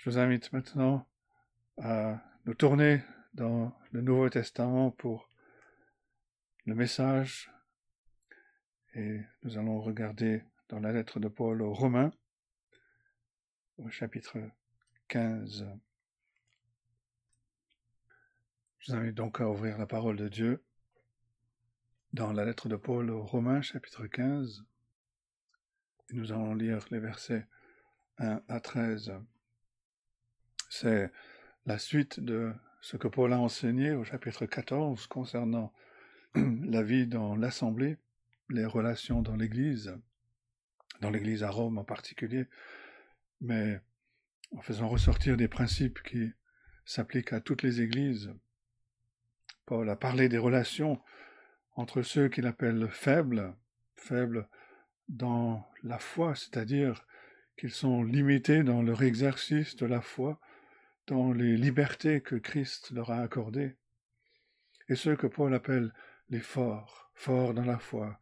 Je vous invite maintenant à nous tourner dans le Nouveau Testament pour le message et nous allons regarder dans la lettre de Paul aux Romains au chapitre 15. Je vous invite donc à ouvrir la parole de Dieu dans la lettre de Paul aux Romains chapitre 15. Et nous allons lire les versets 1 à 13. C'est la suite de ce que Paul a enseigné au chapitre 14 concernant la vie dans l'Assemblée, les relations dans l'Église, dans l'Église à Rome en particulier, mais en faisant ressortir des principes qui s'appliquent à toutes les Églises. Paul a parlé des relations entre ceux qu'il appelle faibles, faibles dans la foi, c'est-à-dire qu'ils sont limités dans leur exercice de la foi, dans les libertés que Christ leur a accordées, et ceux que Paul appelle les forts, forts dans la foi,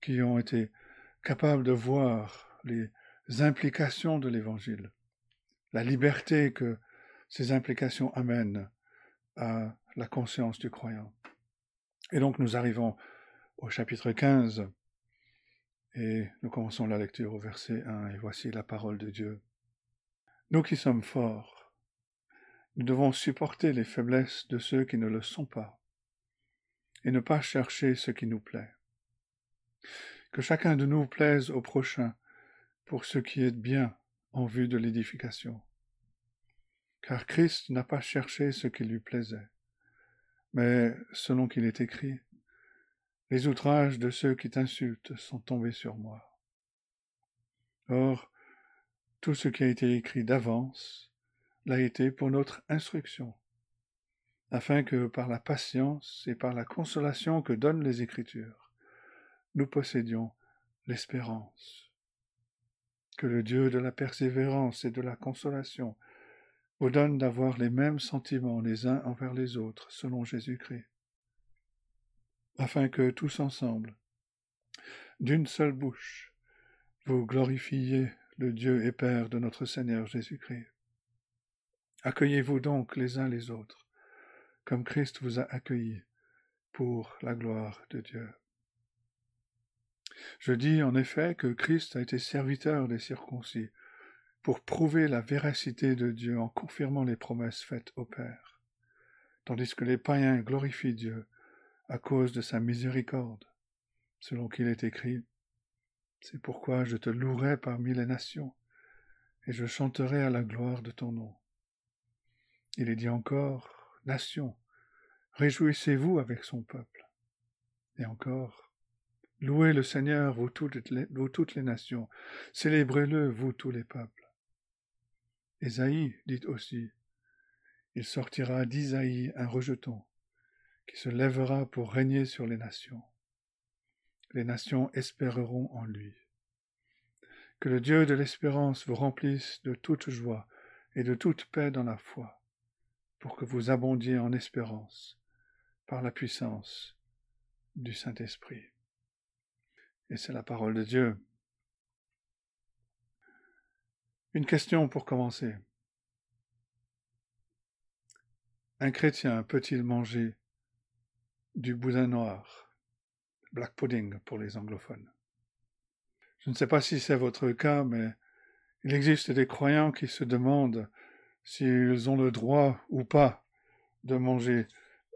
qui ont été capables de voir les implications de l'Évangile, la liberté que ces implications amènent à la conscience du croyant. Et donc nous arrivons au chapitre 15 et nous commençons la lecture au verset 1 et voici la parole de Dieu. Nous qui sommes forts, nous devons supporter les faiblesses de ceux qui ne le sont pas et ne pas chercher ce qui nous plaît. Que chacun de nous plaise au prochain pour ce qui est bien en vue de l'édification. Car Christ n'a pas cherché ce qui lui plaisait, mais selon qu'il est écrit, les outrages de ceux qui t'insultent sont tombés sur moi. Or, tout ce qui a été écrit d'avance l'a été pour notre instruction, afin que par la patience et par la consolation que donnent les Écritures, nous possédions l'espérance. Que le Dieu de la persévérance et de la consolation vous donne d'avoir les mêmes sentiments les uns envers les autres selon Jésus-Christ, afin que tous ensemble, d'une seule bouche, vous glorifiez le Dieu et Père de notre Seigneur Jésus-Christ. Accueillez-vous donc les uns les autres, comme Christ vous a accueillis pour la gloire de Dieu. Je dis en effet que Christ a été serviteur des circoncis pour prouver la véracité de Dieu en confirmant les promesses faites au Père, tandis que les païens glorifient Dieu à cause de sa miséricorde, selon qu'il est écrit C'est pourquoi je te louerai parmi les nations, et je chanterai à la gloire de ton nom. Il est dit encore Nation, réjouissez-vous avec son peuple. Et encore, louez le Seigneur, vous toutes les, nations, célébrez-le, vous tous les peuples. Ésaïe dit aussi, il sortira d'Isaïe un rejeton, qui se lèvera pour régner sur les nations. Les nations espéreront en lui. Que le Dieu de l'espérance vous remplisse de toute joie et de toute paix dans la foi pour que vous abondiez en espérance par la puissance du Saint-Esprit. Et c'est la parole de Dieu. Une question pour commencer. Un chrétien peut-il manger du boudin noir, black pudding pour les anglophones? Je ne sais pas si c'est votre cas, mais il existe des croyants qui se demandent s'ils ont le droit ou pas de manger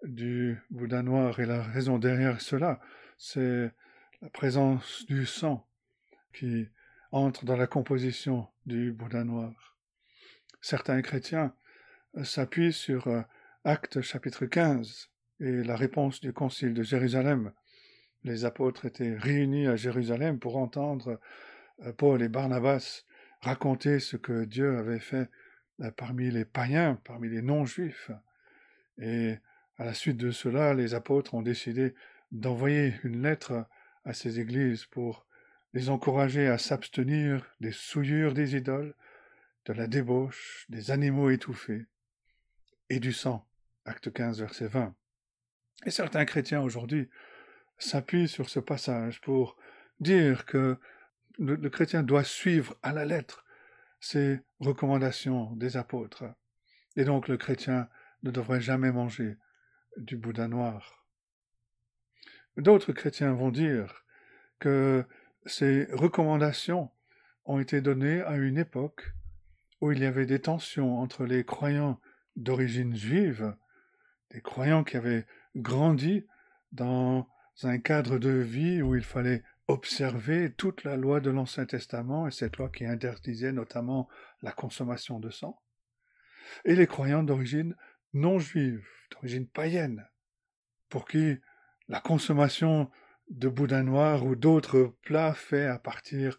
du boudin noir. Et la raison derrière cela, c'est la présence du sang qui entre dans la composition du boudin noir. Certains chrétiens s'appuient sur euh, Actes chapitre 15 et la réponse du concile de Jérusalem. Les apôtres étaient réunis à Jérusalem pour entendre euh, Paul et Barnabas raconter ce que Dieu avait fait euh, parmi les païens, parmi les non-juifs. Et à la suite de cela, les apôtres ont décidé d'envoyer une lettre à ces églises pour les encourager à s'abstenir des souillures des idoles, de la débauche, des animaux étouffés et du sang. Acte 15, verset 20. Et certains chrétiens aujourd'hui s'appuient sur ce passage pour dire que le, chrétien doit suivre à la lettre ces recommandations des apôtres. Et donc le chrétien ne devrait jamais manger du boudin noir. D'autres chrétiens vont dire que ces recommandations ont été données à une époque où il y avait des tensions entre les croyants d'origine juive, des croyants qui avaient grandi dans un cadre de vie où il fallait observer toute la loi de l'Ancien Testament et cette loi qui interdisait notamment la consommation de sang, et les croyants d'origine non juive, d'origine païenne, pour qui la consommation de boudin noir ou d'autres plats faits à partir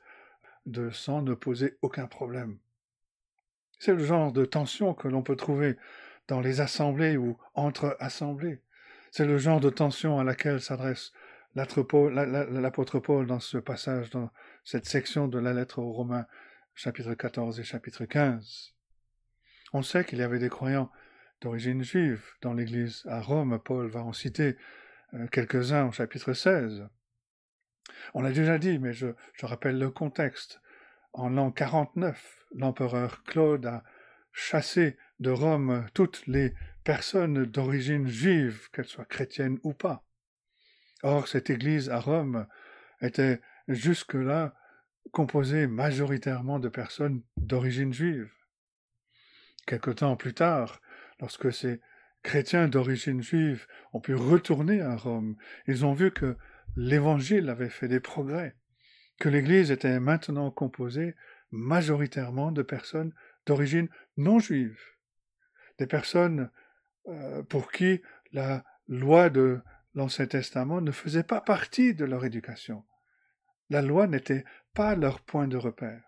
de sang ne posait aucun problème. C'est le genre de tension que l'on peut trouver dans les assemblées ou entre assemblées. C'est le genre de tension à laquelle s'adresse l'apôtre Paul dans ce passage, dans cette section de la lettre aux Romains, chapitre 14 et chapitre 15. On sait qu'il y avait des croyants d'origine juive dans l'Église à Rome. Paul va en citer euh, quelques-uns au chapitre 16. On l'a déjà dit, mais je, je rappelle le contexte. En l'an 49, l'empereur Claude a chassé de Rome toutes les personnes d'origine juive, qu'elles soient chrétiennes ou pas. Or, cette Église à Rome était jusque-là composée majoritairement de personnes d'origine juive. Quelque temps plus tard, lorsque ces chrétiens d'origine juive ont pu retourner à Rome, ils ont vu que l'Évangile avait fait des progrès, que l'Église était maintenant composée majoritairement de personnes d'origine non juive, des personnes euh, pour qui la loi de l'Ancien Testament ne faisait pas partie de leur éducation. La loi n'était pas leur point de repère.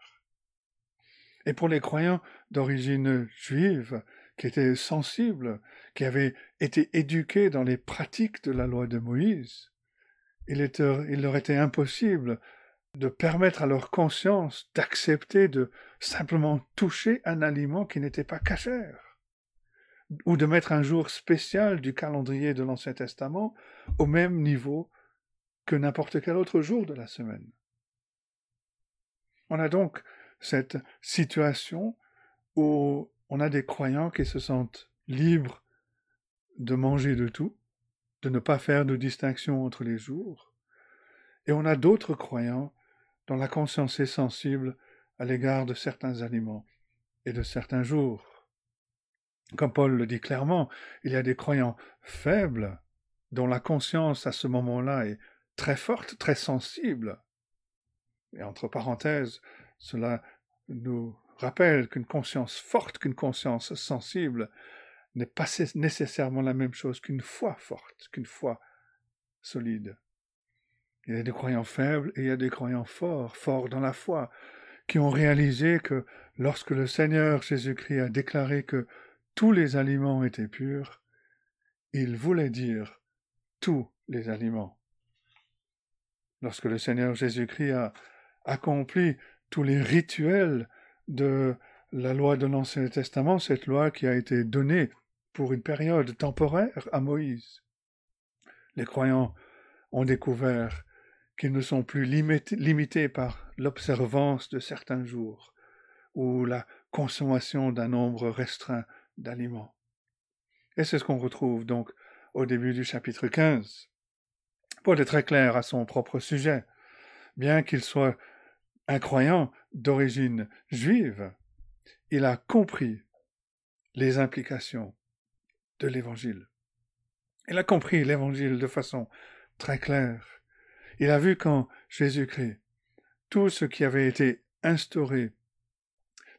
Et pour les croyants d'origine juive, qui étaient sensibles, qui avaient été éduqués dans les pratiques de la loi de Moïse, il, il leur était impossible de permettre à leur conscience d'accepter de simplement toucher un aliment qui n'était pas cachère, ou de mettre un jour spécial du calendrier de l'Ancien Testament au même niveau que n'importe quel autre jour de la semaine. On a donc cette situation où on a des croyants qui se sentent libres de manger de tout, de ne pas faire de distinction entre les jours, et on a d'autres croyants dont la conscience est sensible à l'égard de certains aliments et de certains jours. Comme Paul le dit clairement, il y a des croyants faibles dont la conscience à ce moment-là est très forte, très sensible. Et entre parenthèses, cela nous rappelle qu'une conscience forte, qu'une conscience sensible n'est pas nécessairement la même chose qu'une foi forte, qu'une foi solide. Il y a des croyants faibles et il y a des croyants forts, forts dans la foi, qui ont réalisé que lorsque le Seigneur Jésus-Christ a déclaré que tous les aliments étaient purs, il voulait dire tous les aliments. Lorsque le Seigneur Jésus-Christ a accompli tous les rituels de la loi de l'Ancien Testament, cette loi qui a été donnée pour une période temporaire à Moïse. Les croyants ont découvert qu'ils ne sont plus limités par l'observance de certains jours ou la consommation d'un nombre restreint d'aliments. Et c'est ce qu'on retrouve donc au début du chapitre 15. Paul est très clair à son propre sujet. Bien qu'il soit un croyant d'origine juive, il a compris les implications de l'Évangile. Il a compris l'Évangile de façon très claire. Il a vu qu'en Jésus-Christ, tout ce qui avait été instauré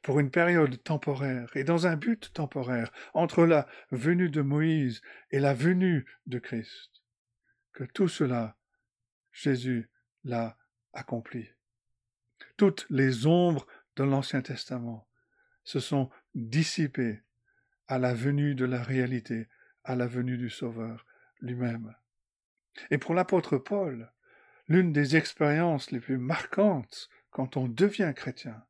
pour une période temporaire et dans un but temporaire entre la venue de Moïse et la venue de Christ, que tout cela, Jésus l'a accompli. Toutes les ombres de l'Ancien Testament se sont dissipées à la venue de la réalité, à la venue du Sauveur lui-même. Et pour l'apôtre Paul, l'une des expériences les plus marquantes quand on devient chrétien,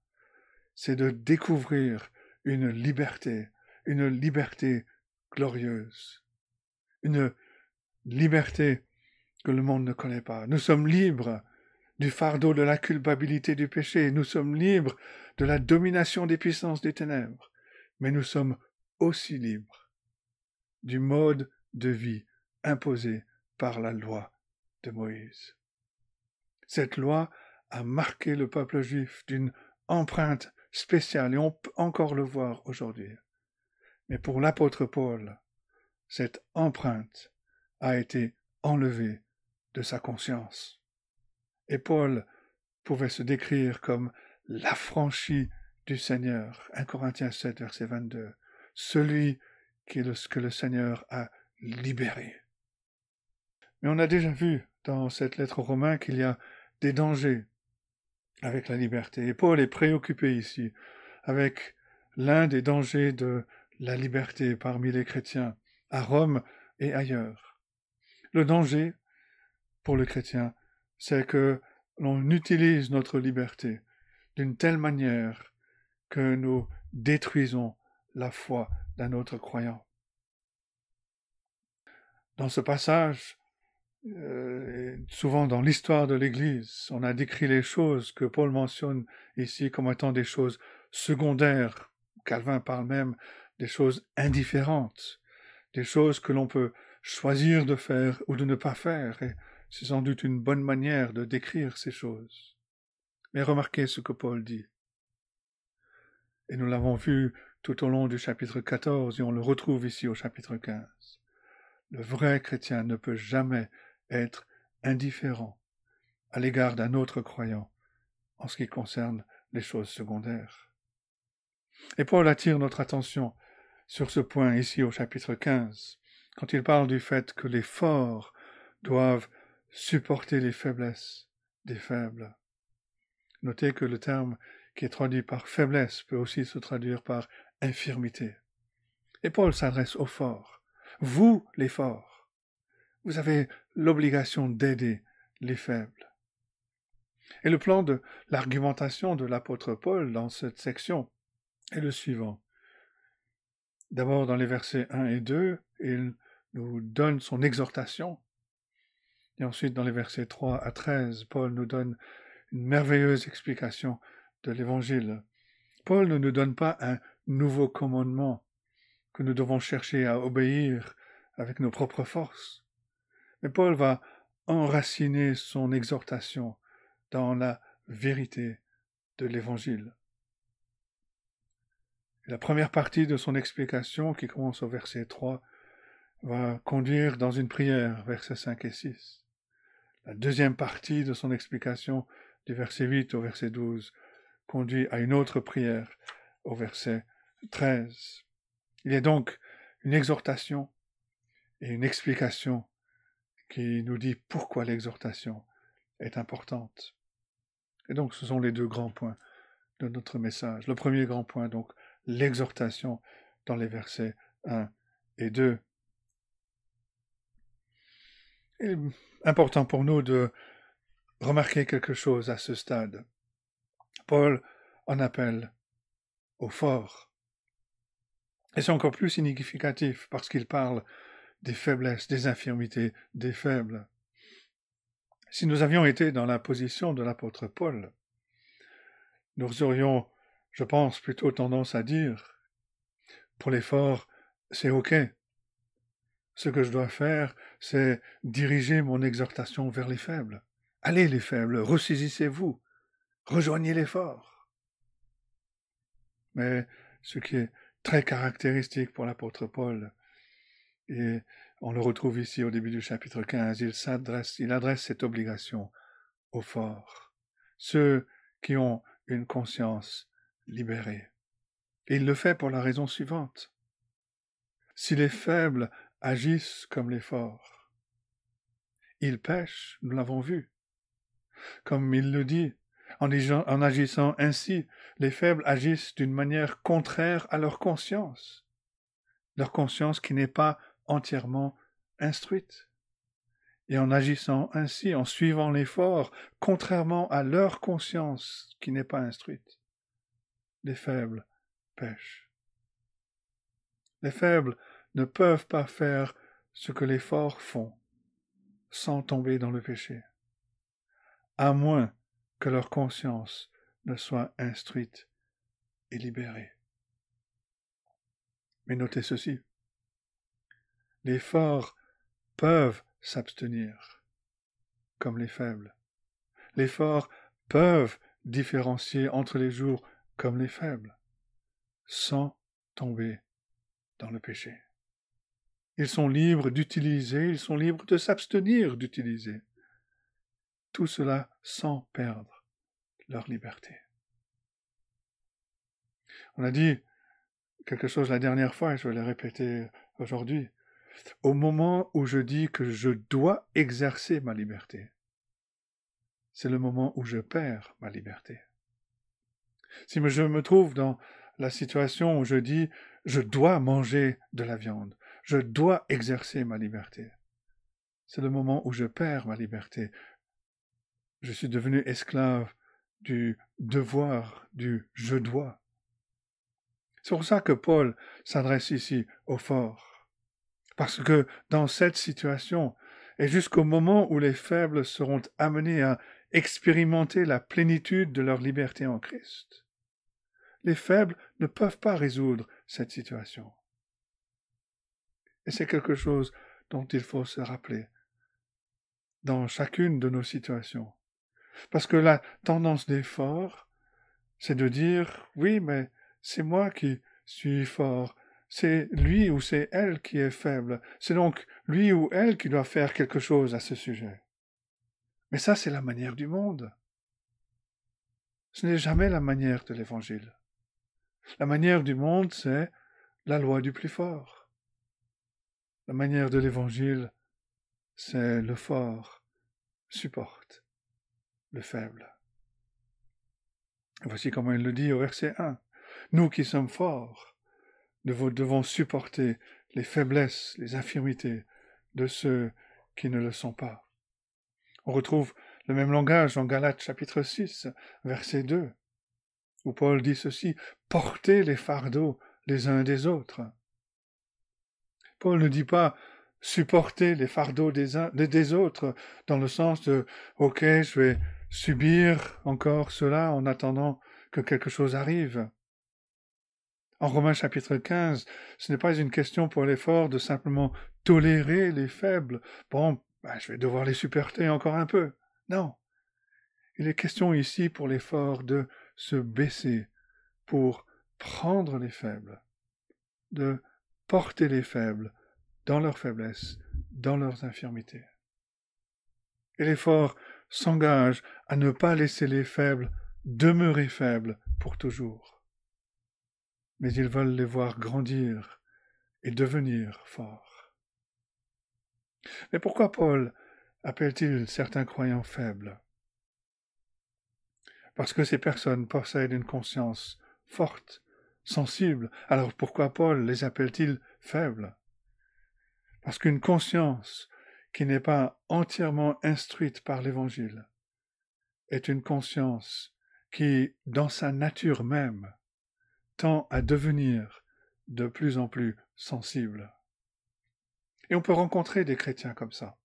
c'est de découvrir une liberté, une liberté glorieuse, une liberté que le monde ne connaît pas. Nous sommes libres du fardeau de la culpabilité du péché, nous sommes libres de la domination des puissances des ténèbres, mais nous sommes aussi libres du mode de vie imposé par la loi de Moïse. Cette loi a marqué le peuple juif d'une empreinte spéciale, et on peut encore le voir aujourd'hui. Mais pour l'apôtre Paul, cette empreinte a été enlevée de sa conscience. Et Paul pouvait se décrire comme l'affranchi du Seigneur. 1 Corinthiens 7, verset 22. Celui qui est le, que le Seigneur a libéré. Mais on a déjà vu dans cette lettre aux Romains qu'il y a des dangers avec la liberté. Et Paul est préoccupé ici avec l'un des dangers de la liberté parmi les chrétiens, à Rome et ailleurs. Le danger pour le chrétien, c'est que l'on utilise notre liberté d'une telle manière que nous détruisons la foi d'un autre croyant. Dans ce passage, euh, souvent dans l'histoire de l'Église, on a décrit les choses que Paul mentionne ici comme étant des choses secondaires. Calvin parle même des choses indifférentes, des choses que l'on peut choisir de faire ou de ne pas faire, et c'est sans doute une bonne manière de décrire ces choses. Mais remarquez ce que Paul dit. Et nous l'avons vu tout au long du chapitre 14 et on le retrouve ici au chapitre 15. Le vrai chrétien ne peut jamais être indifférent à l'égard d'un autre croyant en ce qui concerne les choses secondaires. Et Paul attire notre attention sur ce point ici au chapitre 15, quand il parle du fait que les forts doivent supporter les faiblesses des faibles. Notez que le terme qui est traduit par faiblesse peut aussi se traduire par infirmité. Et Paul s'adresse aux forts. Vous, les forts, vous avez l'obligation d'aider les faibles. Et le plan de l'argumentation de l'apôtre Paul dans cette section est le suivant. D'abord dans les versets 1 et 2, il nous donne son exhortation. Et ensuite dans les versets 3 à 13, Paul nous donne une merveilleuse explication de l'Évangile. Paul ne nous donne pas un nouveau commandement que nous devons chercher à obéir avec nos propres forces. Mais Paul va enraciner son exhortation dans la vérité de l'Évangile. La première partie de son explication, qui commence au verset 3, va conduire dans une prière, versets 5 et 6. La deuxième partie de son explication, du verset 8 au verset 12, conduit à une autre prière, au verset 13. Il y a donc une exhortation et une explication qui nous dit pourquoi l'exhortation est importante. Et donc ce sont les deux grands points de notre message. Le premier grand point, donc, l'exhortation dans les versets 1 et 2. Il est important pour nous de remarquer quelque chose à ce stade. Paul en appelle au fort. Et c'est encore plus significatif parce qu'il parle des faiblesses, des infirmités des faibles. Si nous avions été dans la position de l'apôtre Paul, nous aurions, je pense, plutôt tendance à dire, pour les forts, c'est OK. Ce que je dois faire, c'est diriger mon exhortation vers les faibles. Allez les faibles, ressaisissez-vous, rejoignez les forts. Mais ce qui est très caractéristique pour l'apôtre Paul, et on le retrouve ici au début du chapitre 15, il s'adresse, il adresse cette obligation aux forts, ceux qui ont une conscience libérée. Et il le fait pour la raison suivante. Si les faibles agissent comme les forts, ils pêchent, nous l'avons vu. Comme il le dit, en, agissant ainsi, les faibles agissent d'une manière contraire à leur conscience, leur conscience qui n'est pas entièrement instruite. Et en agissant ainsi, en suivant l'effort, contrairement à leur conscience qui n'est pas instruite, les faibles pêchent. Les faibles ne peuvent pas faire ce que les forts font sans tomber dans le péché. à moins que leur conscience ne soit instruite et libérée. Mais notez ceci. Les forts peuvent s'abstenir, comme les faibles. Les forts peuvent différencier entre les jours comme les faibles, sans tomber dans le péché. Ils sont libres d'utiliser, ils sont libres de s'abstenir d'utiliser. Tout cela sans perdre leur liberté. On a dit quelque chose la dernière fois, et je vais le répéter aujourd'hui. Au moment où je dis que je dois exercer ma liberté, c'est le moment où je perds ma liberté. Si je me trouve dans la situation où je dis je dois manger de la viande, je dois exercer ma liberté, c'est le moment où je perds ma liberté. Je suis devenu esclave du devoir, du je dois. C'est pour ça que Paul s'adresse ici au fort. Parce que dans cette situation, et jusqu'au moment où les faibles seront amenés à expérimenter la plénitude de leur liberté en Christ, les faibles ne peuvent pas résoudre cette situation. Et c'est quelque chose dont il faut se rappeler dans chacune de nos situations. Parce que la tendance des forts, c'est de dire oui, mais c'est moi qui suis fort, c'est lui ou c'est elle qui est faible, c'est donc lui ou elle qui doit faire quelque chose à ce sujet. Mais ça, c'est la manière du monde. Ce n'est jamais la manière de l'Évangile. La manière du monde, c'est la loi du plus fort. La manière de l'Évangile, c'est le fort supporte le faible. Voici comment il le dit au verset 1. Nous qui sommes forts, nous devons supporter les faiblesses, les infirmités de ceux qui ne le sont pas. On retrouve le même langage en Galates chapitre 6, verset 2 où Paul dit ceci, portez les fardeaux les uns des autres. Paul ne dit pas supporter les fardeaux des uns des autres dans le sens de OK, je vais subir encore cela en attendant que quelque chose arrive. En Romains chapitre 15, ce n'est pas une question pour l'effort de simplement tolérer les faibles. Bon, ben, je vais devoir les supporter encore un peu. Non. Il est question ici pour l'effort de se baisser pour prendre les faibles, de porter les faibles dans leurs faiblesses, dans leurs infirmités. Et l'effort s'engage à ne pas laisser les faibles demeurer faibles pour toujours. Mais ils veulent les voir grandir et devenir forts. Mais pourquoi Paul appelle-t-il certains croyants faibles? Parce que ces personnes possèdent une conscience forte, sensible. Alors pourquoi Paul les appelle-t-il faibles? Parce qu'une conscience qui n'est pas entièrement instruite par l'Évangile est une conscience qui, dans sa nature même, tend à devenir de plus en plus sensible. Et on peut rencontrer des chrétiens comme ça.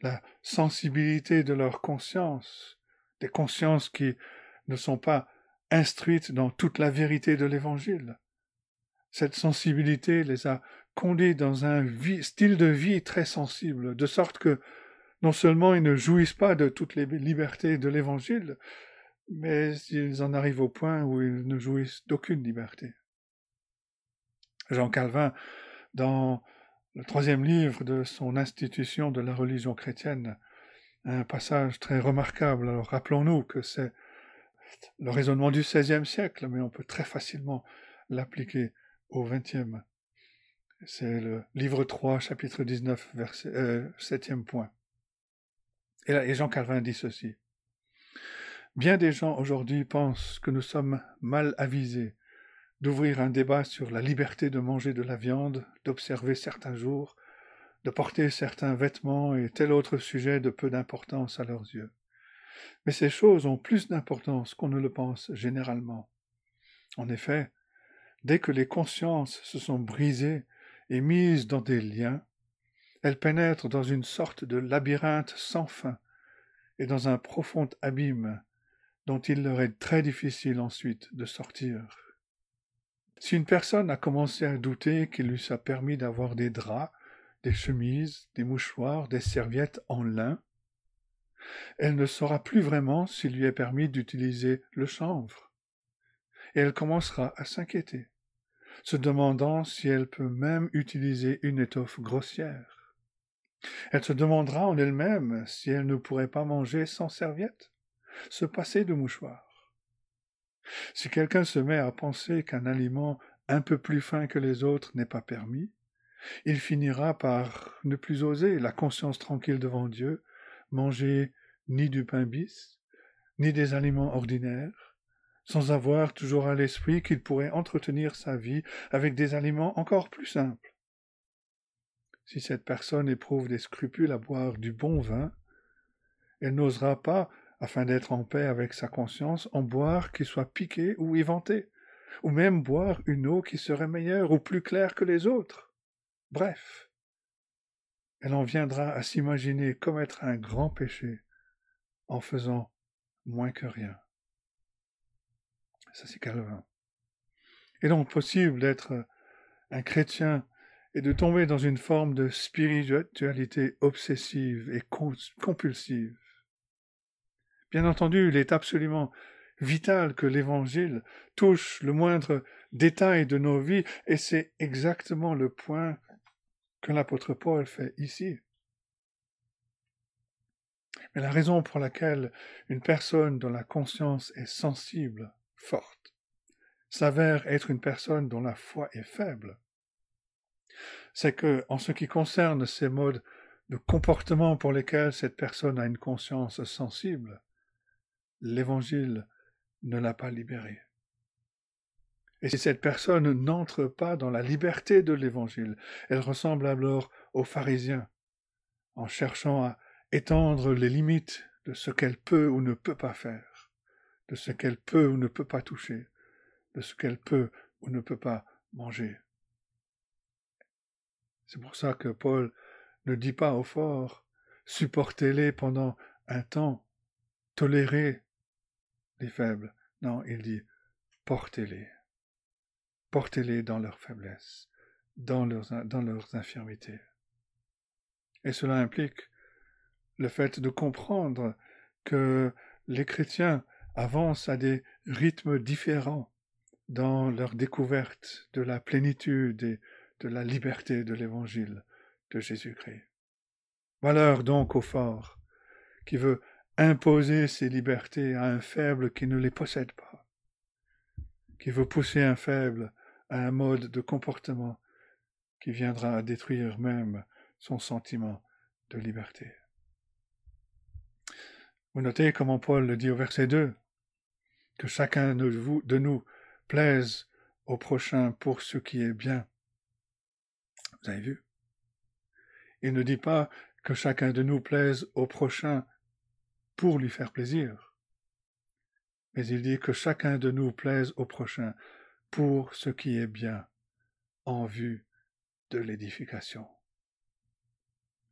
La sensibilité de leur conscience des consciences qui ne sont pas instruites dans toute la vérité de l'Évangile. Cette sensibilité les a conduits dans un style de vie très sensible, de sorte que non seulement ils ne jouissent pas de toutes les libertés de l'Évangile, mais ils en arrivent au point où ils ne jouissent d'aucune liberté. Jean Calvin, dans le troisième livre de son institution de la religion chrétienne, un passage très remarquable. Alors rappelons-nous que c'est le raisonnement du XVIe siècle, mais on peut très facilement l'appliquer au XXe. C'est le livre 3, chapitre 19, verset, euh, septième point. Et, là, et Jean Calvin dit ceci. Bien des gens aujourd'hui pensent que nous sommes mal avisés d'ouvrir un débat sur la liberté de manger de la viande, d'observer certains jours, de porter certains vêtements et tel autre sujet de peu d'importance à leurs yeux. Mais ces choses ont plus d'importance qu'on ne le pense généralement. En effet, dès que les consciences se sont brisées et mises dans des liens, elles pénètrent dans une sorte de labyrinthe sans fin, et dans un profond abîme dont il leur est très difficile ensuite de sortir. Si une personne a commencé à douter qu'il lui soit permis d'avoir des draps, des chemises, des mouchoirs, des serviettes en lin, elle ne saura plus vraiment s'il lui est permis d'utiliser le chanvre. Et elle commencera à s'inquiéter, se demandant si elle peut même utiliser une étoffe grossière. Elle se demandera en elle-même si elle ne pourrait pas manger sans serviette, se passer de mouchoir. Si quelqu'un se met à penser qu'un aliment un peu plus fin que les autres n'est pas permis, il finira par ne plus oser, la conscience tranquille devant Dieu, manger ni du pain bis, ni des aliments ordinaires, sans avoir toujours à l'esprit qu'il pourrait entretenir sa vie avec des aliments encore plus simples. Si cette personne éprouve des scrupules à boire du bon vin, elle n'osera pas, afin d'être en paix avec sa conscience, en boire qui soit piqué ou éventé, ou même boire une eau qui serait meilleure ou plus claire que les autres. Bref, elle en viendra à s'imaginer commettre un grand péché en faisant moins que rien. Ça, c'est Calvin. est donc possible d'être un chrétien et de tomber dans une forme de spiritualité obsessive et compulsive. Bien entendu, il est absolument vital que l'Évangile touche le moindre détail de nos vies, et c'est exactement le point que l'apôtre Paul fait ici. Mais la raison pour laquelle une personne dont la conscience est sensible, forte, s'avère être une personne dont la foi est faible, c'est que, en ce qui concerne ces modes de comportement pour lesquels cette personne a une conscience sensible, l'Évangile ne l'a pas libérée. Et si cette personne n'entre pas dans la liberté de l'Évangile, elle ressemble alors aux pharisiens, en cherchant à étendre les limites de ce qu'elle peut ou ne peut pas faire, de ce qu'elle peut ou ne peut pas toucher, de ce qu'elle peut ou ne peut pas manger. C'est pour ça que Paul ne dit pas au fort supportez-les pendant un temps, tolérez les faibles. Non, il dit portez-les. Portez-les dans leur faiblesse, dans leurs, dans leurs infirmités. Et cela implique le fait de comprendre que les chrétiens avancent à des rythmes différents dans leur découverte de la plénitude et de la liberté de l'évangile de Jésus-Christ. Valeur donc au fort, qui veut imposer ses libertés à un faible qui ne les possède pas, qui veut pousser un faible à un mode de comportement qui viendra à détruire même son sentiment de liberté. Vous notez comment Paul le dit au verset 2, que chacun de, de nous plaise au prochain pour ce qui est bien. Vous avez vu? Il ne dit pas que chacun de nous plaise au prochain pour lui faire plaisir, mais il dit que chacun de nous plaise au prochain pour ce qui est bien en vue de l'édification.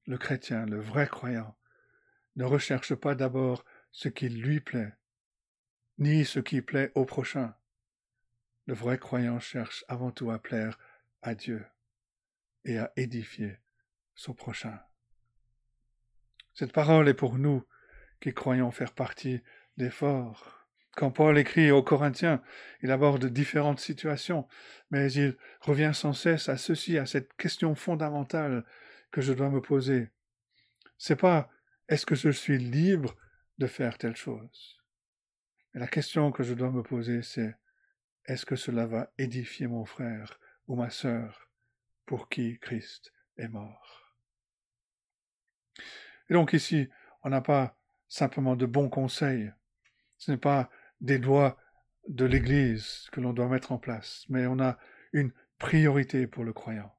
Le chrétien, le vrai croyant, ne recherche pas d'abord ce qui lui plaît, ni ce qui plaît au prochain. Le vrai croyant cherche avant tout à plaire à Dieu et à édifier son prochain. Cette parole est pour nous qui croyons faire partie des forts. Quand Paul écrit aux Corinthiens, il aborde différentes situations, mais il revient sans cesse à ceci, à cette question fondamentale que je dois me poser. C'est pas est-ce que je suis libre de faire telle chose? La question que je dois me poser, c'est est-ce que cela va édifier mon frère ou ma sœur pour qui Christ est mort? Et donc ici, on n'a pas simplement de bons conseils, ce n'est pas des lois de l'Église que l'on doit mettre en place, mais on a une priorité pour le croyant,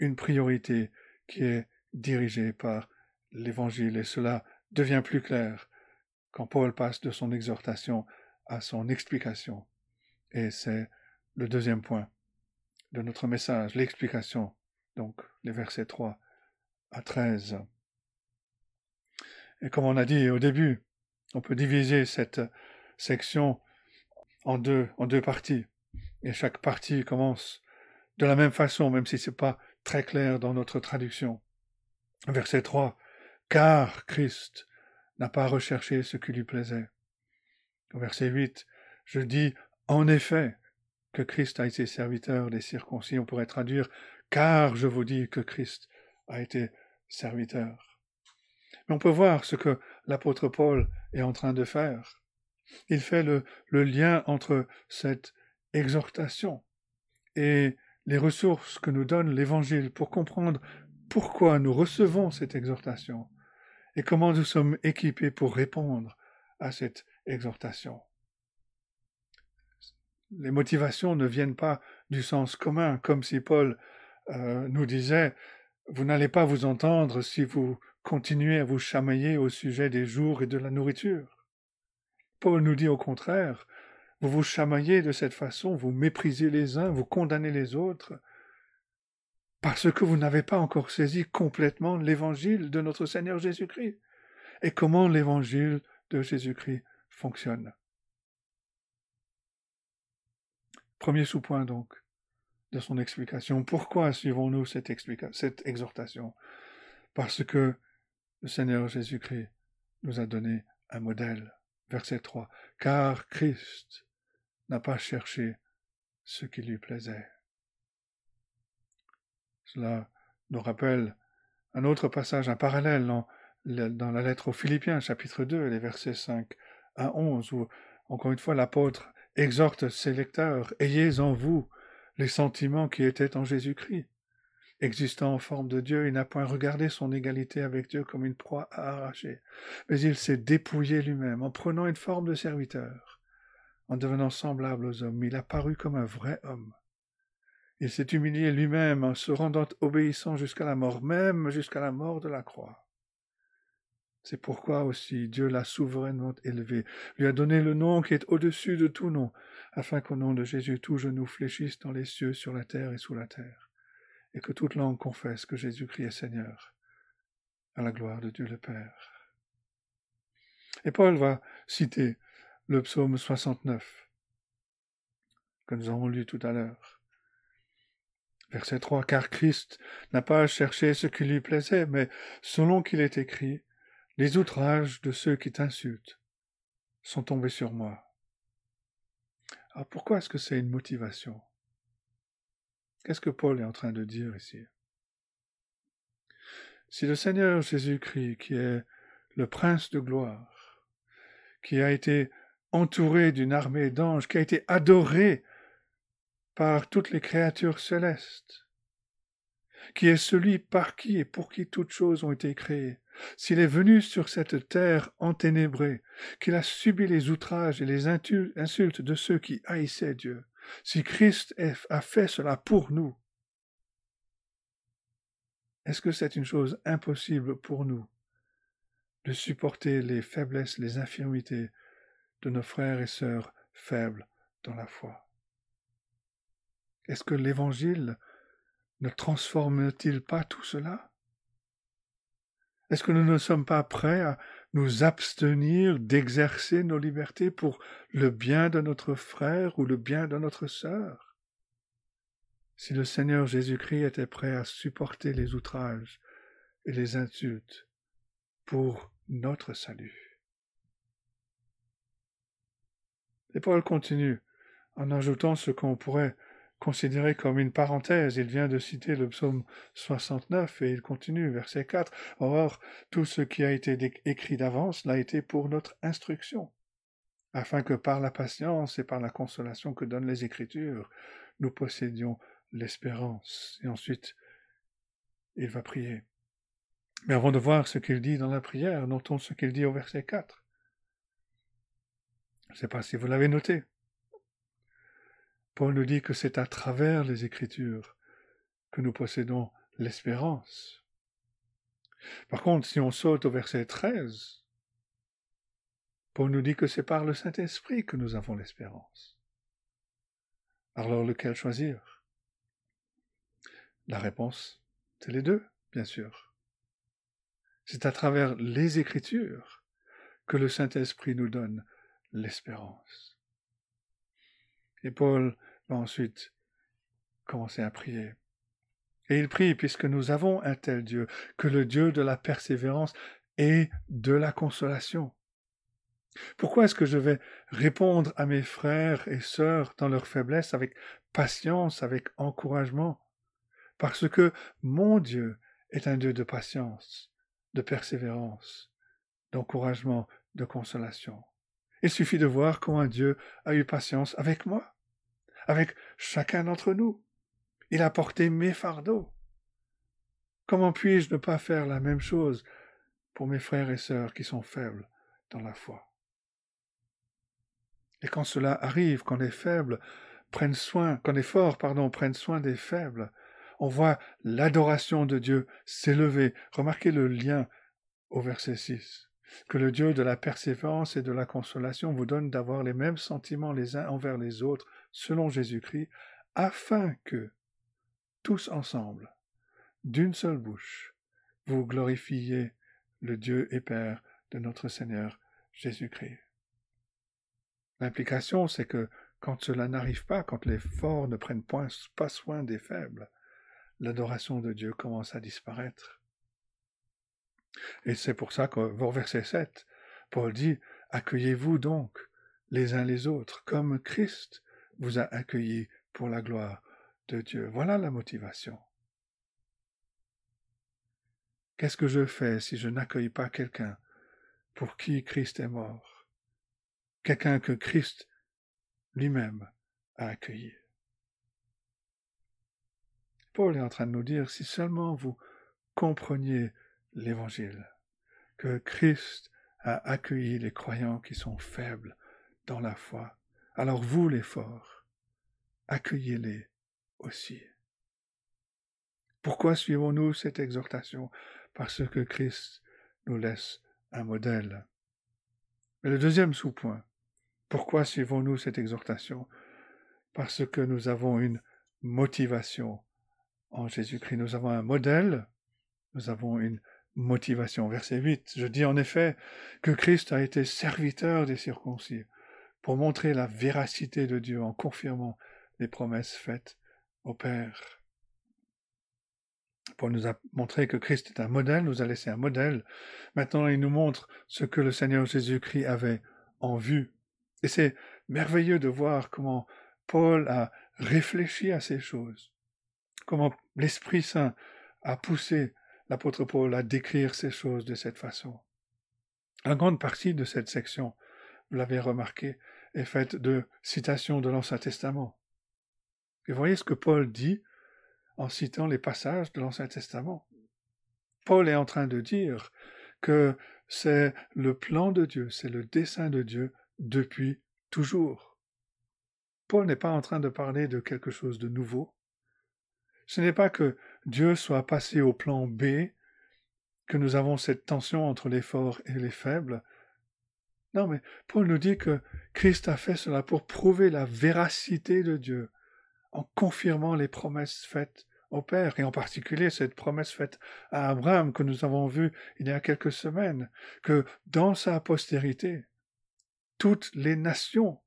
une priorité qui est dirigée par l'Évangile, et cela devient plus clair quand Paul passe de son exhortation à son explication. Et c'est le deuxième point de notre message, l'explication, donc les versets 3 à 13. Et comme on a dit au début, on peut diviser cette section en deux, en deux parties. Et chaque partie commence de la même façon, même si ce n'est pas très clair dans notre traduction. Verset 3. Car Christ n'a pas recherché ce qui lui plaisait. Verset 8. Je dis en effet que Christ a été serviteur des circoncis. On pourrait traduire car je vous dis que Christ a été serviteur. Mais on peut voir ce que l'apôtre Paul est en train de faire. Il fait le, lien entre cette exhortation et les ressources que nous donne l'Évangile pour comprendre pourquoi nous recevons cette exhortation et comment nous sommes équipés pour répondre à cette exhortation. Les motivations ne viennent pas du sens commun, comme si Paul euh, nous disait Vous n'allez pas vous entendre si vous continuez à vous chamailler au sujet des jours et de la nourriture. Paul nous dit au contraire vous vous chamaillez de cette façon, vous méprisez les uns, vous condamnez les autres, parce que vous n'avez pas encore saisi complètement l'évangile de notre Seigneur Jésus-Christ et comment l'évangile de Jésus-Christ fonctionne? Premier sous-point donc de son explication. Pourquoi suivons-nous cette, cette exhortation? Parce que le Seigneur Jésus-Christ nous a donné un modèle. Verset 3. Car Christ n'a pas cherché ce qui lui plaisait. Cela nous rappelle un autre passage, un parallèle dans, la lettre aux Philippiens, chapitre 2, les versets 5 à 11, où, encore une fois, l'apôtre exhorte ses lecteurs Ayez en vous les sentiments qui étaient en Jésus-Christ. Existant en forme de Dieu, il n'a point regardé son égalité avec Dieu comme une proie à arracher, mais il s'est dépouillé lui-même en prenant une forme de serviteur en devenant semblable aux hommes, il a paru comme un vrai homme. Il s'est humilié lui-même en se rendant obéissant jusqu'à la mort, même jusqu'à la mort de la croix. C'est pourquoi aussi Dieu l'a souverainement élevé, lui a donné le nom qui est au-dessus de tout nom, afin qu'au nom de Jésus tout genou fléchisse dans les cieux, sur la terre et sous la terre, et que toute langue confesse que Jésus-Christ est Seigneur, à la gloire de Dieu le Père. Et Paul va citer le psaume 69, que nous avons lu tout à l'heure. Verset 3, car Christ n'a pas cherché ce qui lui plaisait, mais selon qu'il est écrit, les outrages de ceux qui t'insultent sont tombés sur moi. Alors pourquoi est-ce que c'est une motivation? Qu'est-ce que Paul est en train de dire ici? Si le Seigneur Jésus-Christ, qui est le prince de gloire, qui a été entouré d'une armée d'anges, qui a été adoré par toutes les créatures célestes, qui est celui par qui et pour qui toutes choses ont été créées, s'il est venu sur cette terre enténébrée, qu'il a subi les outrages et les insultes de ceux qui haïssaient Dieu, si Christ a fait cela pour nous, est-ce que c'est une chose impossible pour nous de supporter les faiblesses, les infirmités, de nos frères et sœurs faibles dans la foi? Est-ce que l'Évangile ne transforme-t-il pas tout cela? Est-ce que nous ne sommes pas prêts à nous abstenir d'exercer nos libertés pour le bien de notre frère ou le bien de notre sœur. Si le Seigneur Jésus-Christ était prêt à supporter les outrages et les insultes pour notre salut, Et Paul continue en ajoutant ce qu'on pourrait considérer comme une parenthèse. Il vient de citer le psaume 69 et il continue, verset 4. Or, tout ce qui a été écrit d'avance l'a été pour notre instruction, afin que par la patience et par la consolation que donnent les Écritures, nous possédions l'espérance. Et ensuite, il va prier. Mais avant de voir ce qu'il dit dans la prière, notons ce qu'il dit au verset 4. Je ne sais pas si vous l'avez noté. Paul nous dit que c'est à travers les Écritures que nous possédons l'espérance. Par contre, si on saute au verset 13, Paul nous dit que c'est par le Saint-Esprit que nous avons l'espérance. Alors lequel choisir? La réponse, c'est les deux, bien sûr. C'est à travers les Écritures que le Saint-Esprit nous donne l'espérance. Et Paul va ensuite commencer à prier. Et il prie, puisque nous avons un tel Dieu, que le Dieu de la persévérance et de la consolation. Pourquoi est-ce que je vais répondre à mes frères et sœurs dans leur faiblesse avec patience, avec encouragement? Parce que mon Dieu est un Dieu de patience, de persévérance, d'encouragement, de consolation. Il suffit de voir comment Dieu a eu patience avec moi, avec chacun d'entre nous. Il a porté mes fardeaux. Comment puis-je ne pas faire la même chose pour mes frères et sœurs qui sont faibles dans la foi? Et quand cela arrive, quand les faibles prennent soin, quand les forts, pardon, prennent soin des faibles, on voit l'adoration de Dieu s'élever. Remarquez le lien au verset 6 que le Dieu de la persévérance et de la consolation vous donne d'avoir les mêmes sentiments les uns envers les autres, selon Jésus-Christ, afin que, tous ensemble, d'une seule bouche, vous glorifiez le Dieu et Père de notre Seigneur Jésus-Christ. L'implication, c'est que quand cela n'arrive pas, quand les forts ne prennent pas soin des faibles, l'adoration de Dieu commence à disparaître. Et c'est pour ça qu'au verset 7, Paul dit, Accueillez-vous donc les uns les autres, comme Christ vous a accueillis pour la gloire de Dieu. Voilà la motivation. Qu'est-ce que je fais si je n'accueille pas quelqu'un pour qui Christ est mort? Quelqu'un que Christ lui-même a accueilli. Paul est en train de nous dire, si seulement vous compreniez l'Évangile, que Christ a accueilli les croyants qui sont faibles dans la foi. Alors vous, les forts, accueillez-les aussi. Pourquoi suivons-nous cette exhortation? Parce que Christ nous laisse un modèle. Mais le deuxième sous-point, pourquoi suivons-nous cette exhortation? Parce que nous avons une motivation en Jésus-Christ. Nous avons un modèle, nous avons une motivation. Verset 8, je dis en effet que Christ a été serviteur des circoncis pour montrer la véracité de Dieu en confirmant les promesses faites au Père. Paul nous a montré que Christ est un modèle, nous a laissé un modèle. Maintenant, il nous montre ce que le Seigneur Jésus-Christ avait en vue. Et c'est merveilleux de voir comment Paul a réfléchi à ces choses, comment l'Esprit Saint a poussé l'apôtre Paul à décrire ces choses de cette façon. La grande partie de cette section, vous l'avez remarqué, est faite de citations de l'Ancien Testament. Et voyez ce que Paul dit en citant les passages de l'Ancien Testament. Paul est en train de dire que c'est le plan de Dieu, c'est le dessein de Dieu depuis toujours. Paul n'est pas en train de parler de quelque chose de nouveau. Ce n'est pas que Dieu soit passé au plan B, que nous avons cette tension entre les forts et les faibles. Non, mais Paul nous dit que Christ a fait cela pour prouver la véracité de Dieu, en confirmant les promesses faites au Père, et en particulier cette promesse faite à Abraham que nous avons vue il y a quelques semaines, que dans sa postérité, toutes les nations,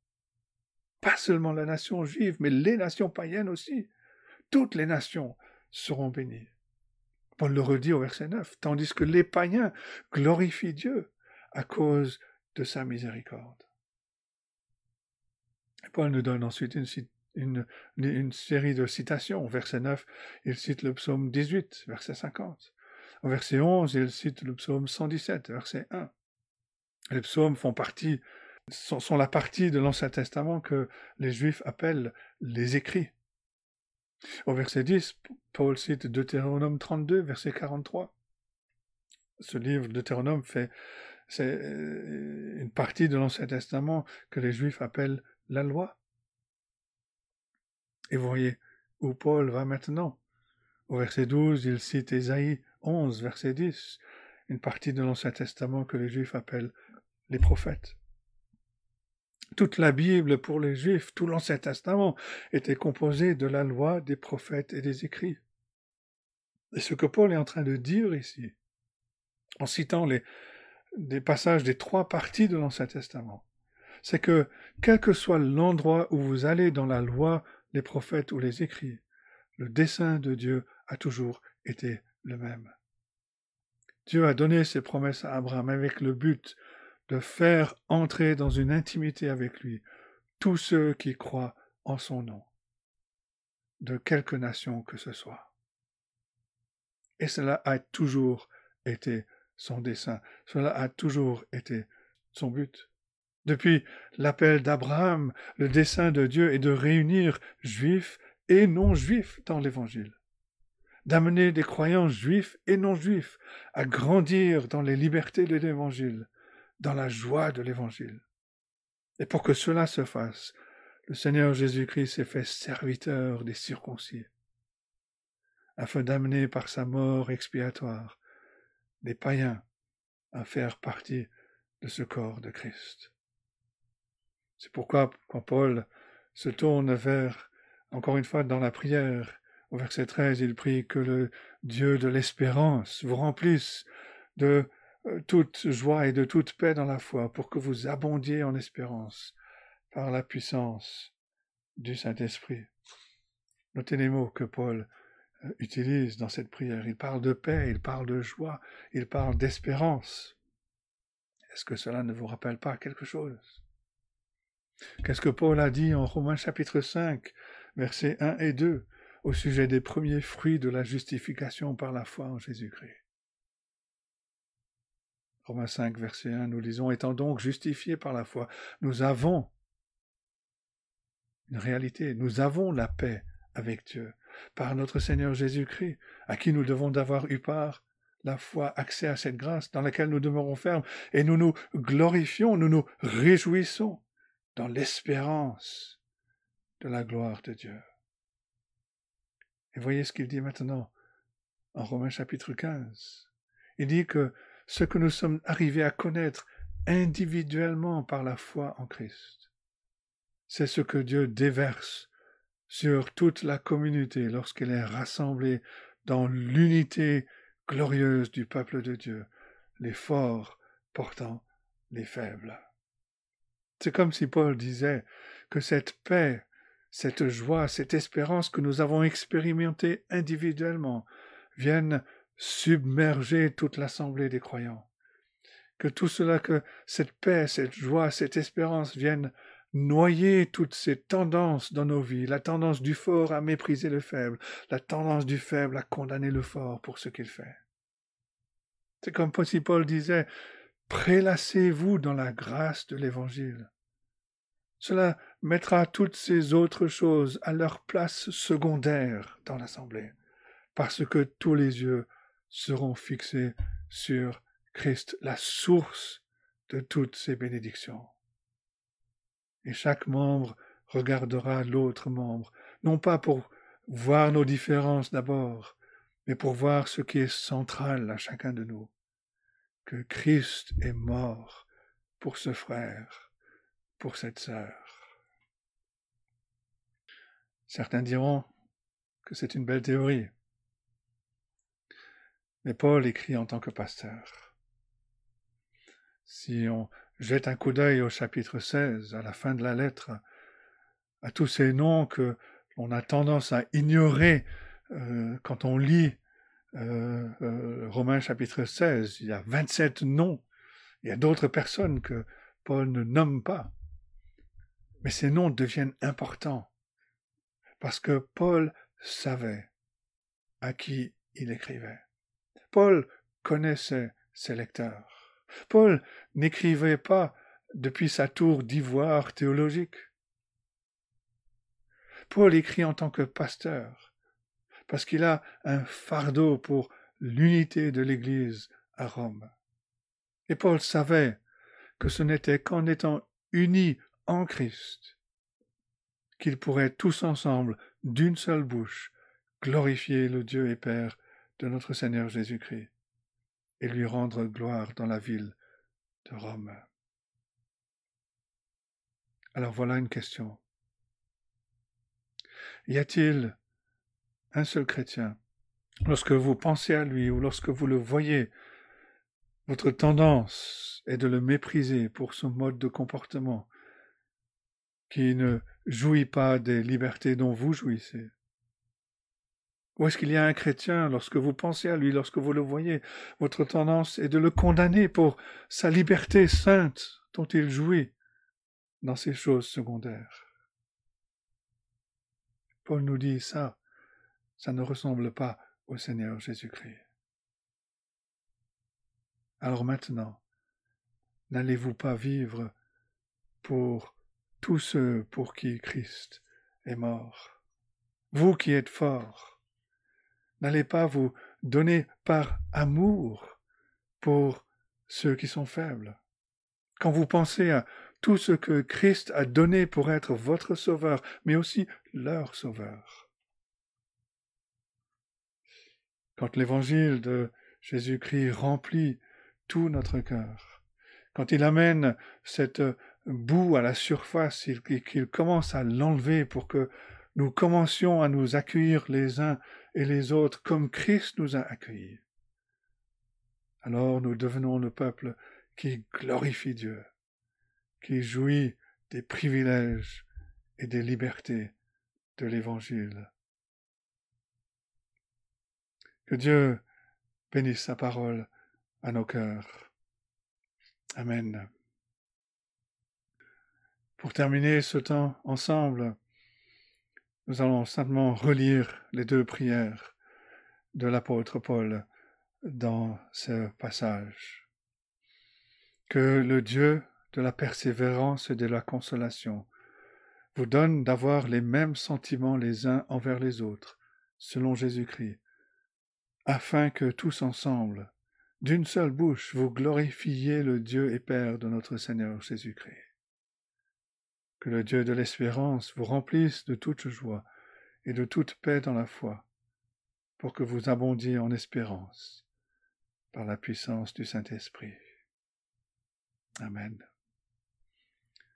pas seulement la nation juive, mais les nations païennes aussi, toutes les nations seront bénies. Paul le redit au verset 9, tandis que les païens glorifient Dieu à cause de sa miséricorde. Paul nous donne ensuite une, série de citations. Au verset 9, il cite le psaume 18, verset 50. Au verset 11, il cite le psaume 117, verset 1. Les psaumes font partie, sont la partie de l'Ancien Testament que les Juifs appellent les écrits. Au verset 10, Paul cite Deutéronome 32, verset 43. Ce livre, Deutéronome, fait, c'est euh, une partie de l'Ancien Testament que les Juifs appellent la loi. Et vous voyez où Paul va maintenant. Au verset 12, il cite Ésaïe 11, verset 10, une partie de l'Ancien Testament que les Juifs appellent les prophètes. Toute la Bible pour les Juifs, tout l'Ancien Testament était composé de la loi, des prophètes et des écrits. Et ce que Paul est en train de dire ici, en citant les, des passages des trois parties de l'Ancien Testament. C'est que, quel que soit l'endroit où vous allez dans la loi, les prophètes ou les écrits, le dessein de Dieu a toujours été le même. Dieu a donné ses promesses à Abraham avec le but de faire entrer dans une intimité avec lui tous ceux qui croient en son nom, de quelque nation que ce soit. Et cela a toujours été son dessein, cela a toujours été son but. Depuis l'appel d'Abraham, le dessein de Dieu est de réunir juifs et non-juifs dans l'Évangile d'amener des croyants juifs et non juifs à grandir dans les libertés de l'Évangile, dans la joie de l'Évangile. Et pour que cela se fasse, le Seigneur Jésus-Christ s'est fait serviteur des circoncis, afin d'amener par sa mort expiatoire des païens à faire partie de ce corps de Christ. C'est pourquoi quand Paul se tourne vers, encore une fois dans la prière, au verset 13, il prie que le Dieu de l'espérance vous remplisse de euh, toute joie et de toute paix dans la foi, pour que vous abondiez en espérance par la puissance du Saint-Esprit. Notez les mots que Paul utilise dans cette prière. Il parle de paix, il parle de joie, il parle d'espérance. Est-ce que cela ne vous rappelle pas quelque chose? Qu'est-ce que Paul a dit en Romains chapitre 5, versets 1 et 2 au sujet des premiers fruits de la justification par la foi en Jésus-Christ? Romains 5, verset 1, nous lisons, étant donc justifiés par la foi, nous avons une réalité, nous avons la paix avec Dieu, par notre Seigneur Jésus-Christ, à qui nous devons d'avoir eu part, la foi, accès à cette grâce dans laquelle nous demeurons fermes, et nous nous glorifions, nous nous réjouissons dans l'espérance de la gloire de Dieu. Et voyez ce qu'il dit maintenant en Romains chapitre 15. Il dit que ce que nous sommes arrivés à connaître individuellement par la foi en Christ, c'est ce que Dieu déverse sur toute la communauté lorsqu'elle est rassemblée dans l'unité glorieuse du peuple de Dieu, les forts portant les faibles. C'est comme si Paul disait que cette paix cette joie, cette espérance que nous avons expérimentée individuellement viennent submerger toute l'assemblée des croyants. Que tout cela, que cette paix, cette joie, cette espérance viennent noyer toutes ces tendances dans nos vies, la tendance du fort à mépriser le faible, la tendance du faible à condamner le fort pour ce qu'il fait. C'est comme si Paul disait, prélassez-vous dans la grâce de l'Évangile. Cela mettra toutes ces autres choses à leur place secondaire dans l'Assemblée, parce que tous les yeux seront fixés sur Christ, la source de toutes ces bénédictions. Et chaque membre regardera l'autre membre, non pas pour voir nos différences d'abord, mais pour voir ce qui est central à chacun de nous, que Christ est mort pour ce frère, pour cette sœur. Certains diront que c'est une belle théorie. Mais Paul écrit en tant que pasteur. Si on jette un coup d'œil au chapitre 16, à la fin de la lettre, à tous ces noms que l'on a tendance à ignorer euh, quand on lit euh, euh, Romains chapitre 16, il y a 27 noms. Il y a d'autres personnes que Paul ne nomme pas. Mais ces noms deviennent importants parce que Paul savait à qui il écrivait. Paul connaissait ses lecteurs. Paul n'écrivait pas depuis sa tour d'ivoire théologique. Paul écrit en tant que pasteur, parce qu'il a un fardeau pour l'unité de l'Église à Rome. Et Paul savait que ce n'était qu'en étant unis en Christ qu'ils pourraient tous ensemble, d'une seule bouche, glorifier le Dieu et Père de notre Seigneur Jésus-Christ, et lui rendre gloire dans la ville de Rome. Alors voilà une question. Y a-t-il un seul chrétien, lorsque vous pensez à lui ou lorsque vous le voyez votre tendance est de le mépriser pour son mode de comportement qui ne jouit pas des libertés dont vous jouissez? Ou est-ce qu'il y a un chrétien, lorsque vous pensez à lui, lorsque vous le voyez, votre tendance est de le condamner pour sa liberté sainte dont il jouit dans ces choses secondaires. Paul nous dit ça, ça ne ressemble pas au Seigneur Jésus-Christ. Alors maintenant, n'allez-vous pas vivre pour tous ceux pour qui Christ est mort? Vous qui êtes forts, n'allez pas vous donner par amour pour ceux qui sont faibles. Quand vous pensez à tout ce que Christ a donné pour être votre sauveur, mais aussi leur sauveur. Quand l'évangile de Jésus-Christ remplit tout notre cœur, quand il amène cette boue à la surface et qu'il commence à l'enlever pour que nous commencions à nous accueillir les uns et les autres comme Christ nous a accueillis, alors nous devenons le peuple qui glorifie Dieu qui jouit des privilèges et des libertés de l'Évangile. Que Dieu bénisse sa parole à nos cœurs. Amen. Pour terminer ce temps ensemble, nous allons simplement relire les deux prières de l'apôtre Paul dans ce passage. Que le Dieu de la persévérance et de la consolation, vous donne d'avoir les mêmes sentiments les uns envers les autres, selon Jésus-Christ, afin que tous ensemble, d'une seule bouche, vous glorifiez le Dieu et Père de notre Seigneur Jésus-Christ. Que le Dieu de l'espérance vous remplisse de toute joie et de toute paix dans la foi, pour que vous abondiez en espérance, par la puissance du Saint-Esprit. Amen.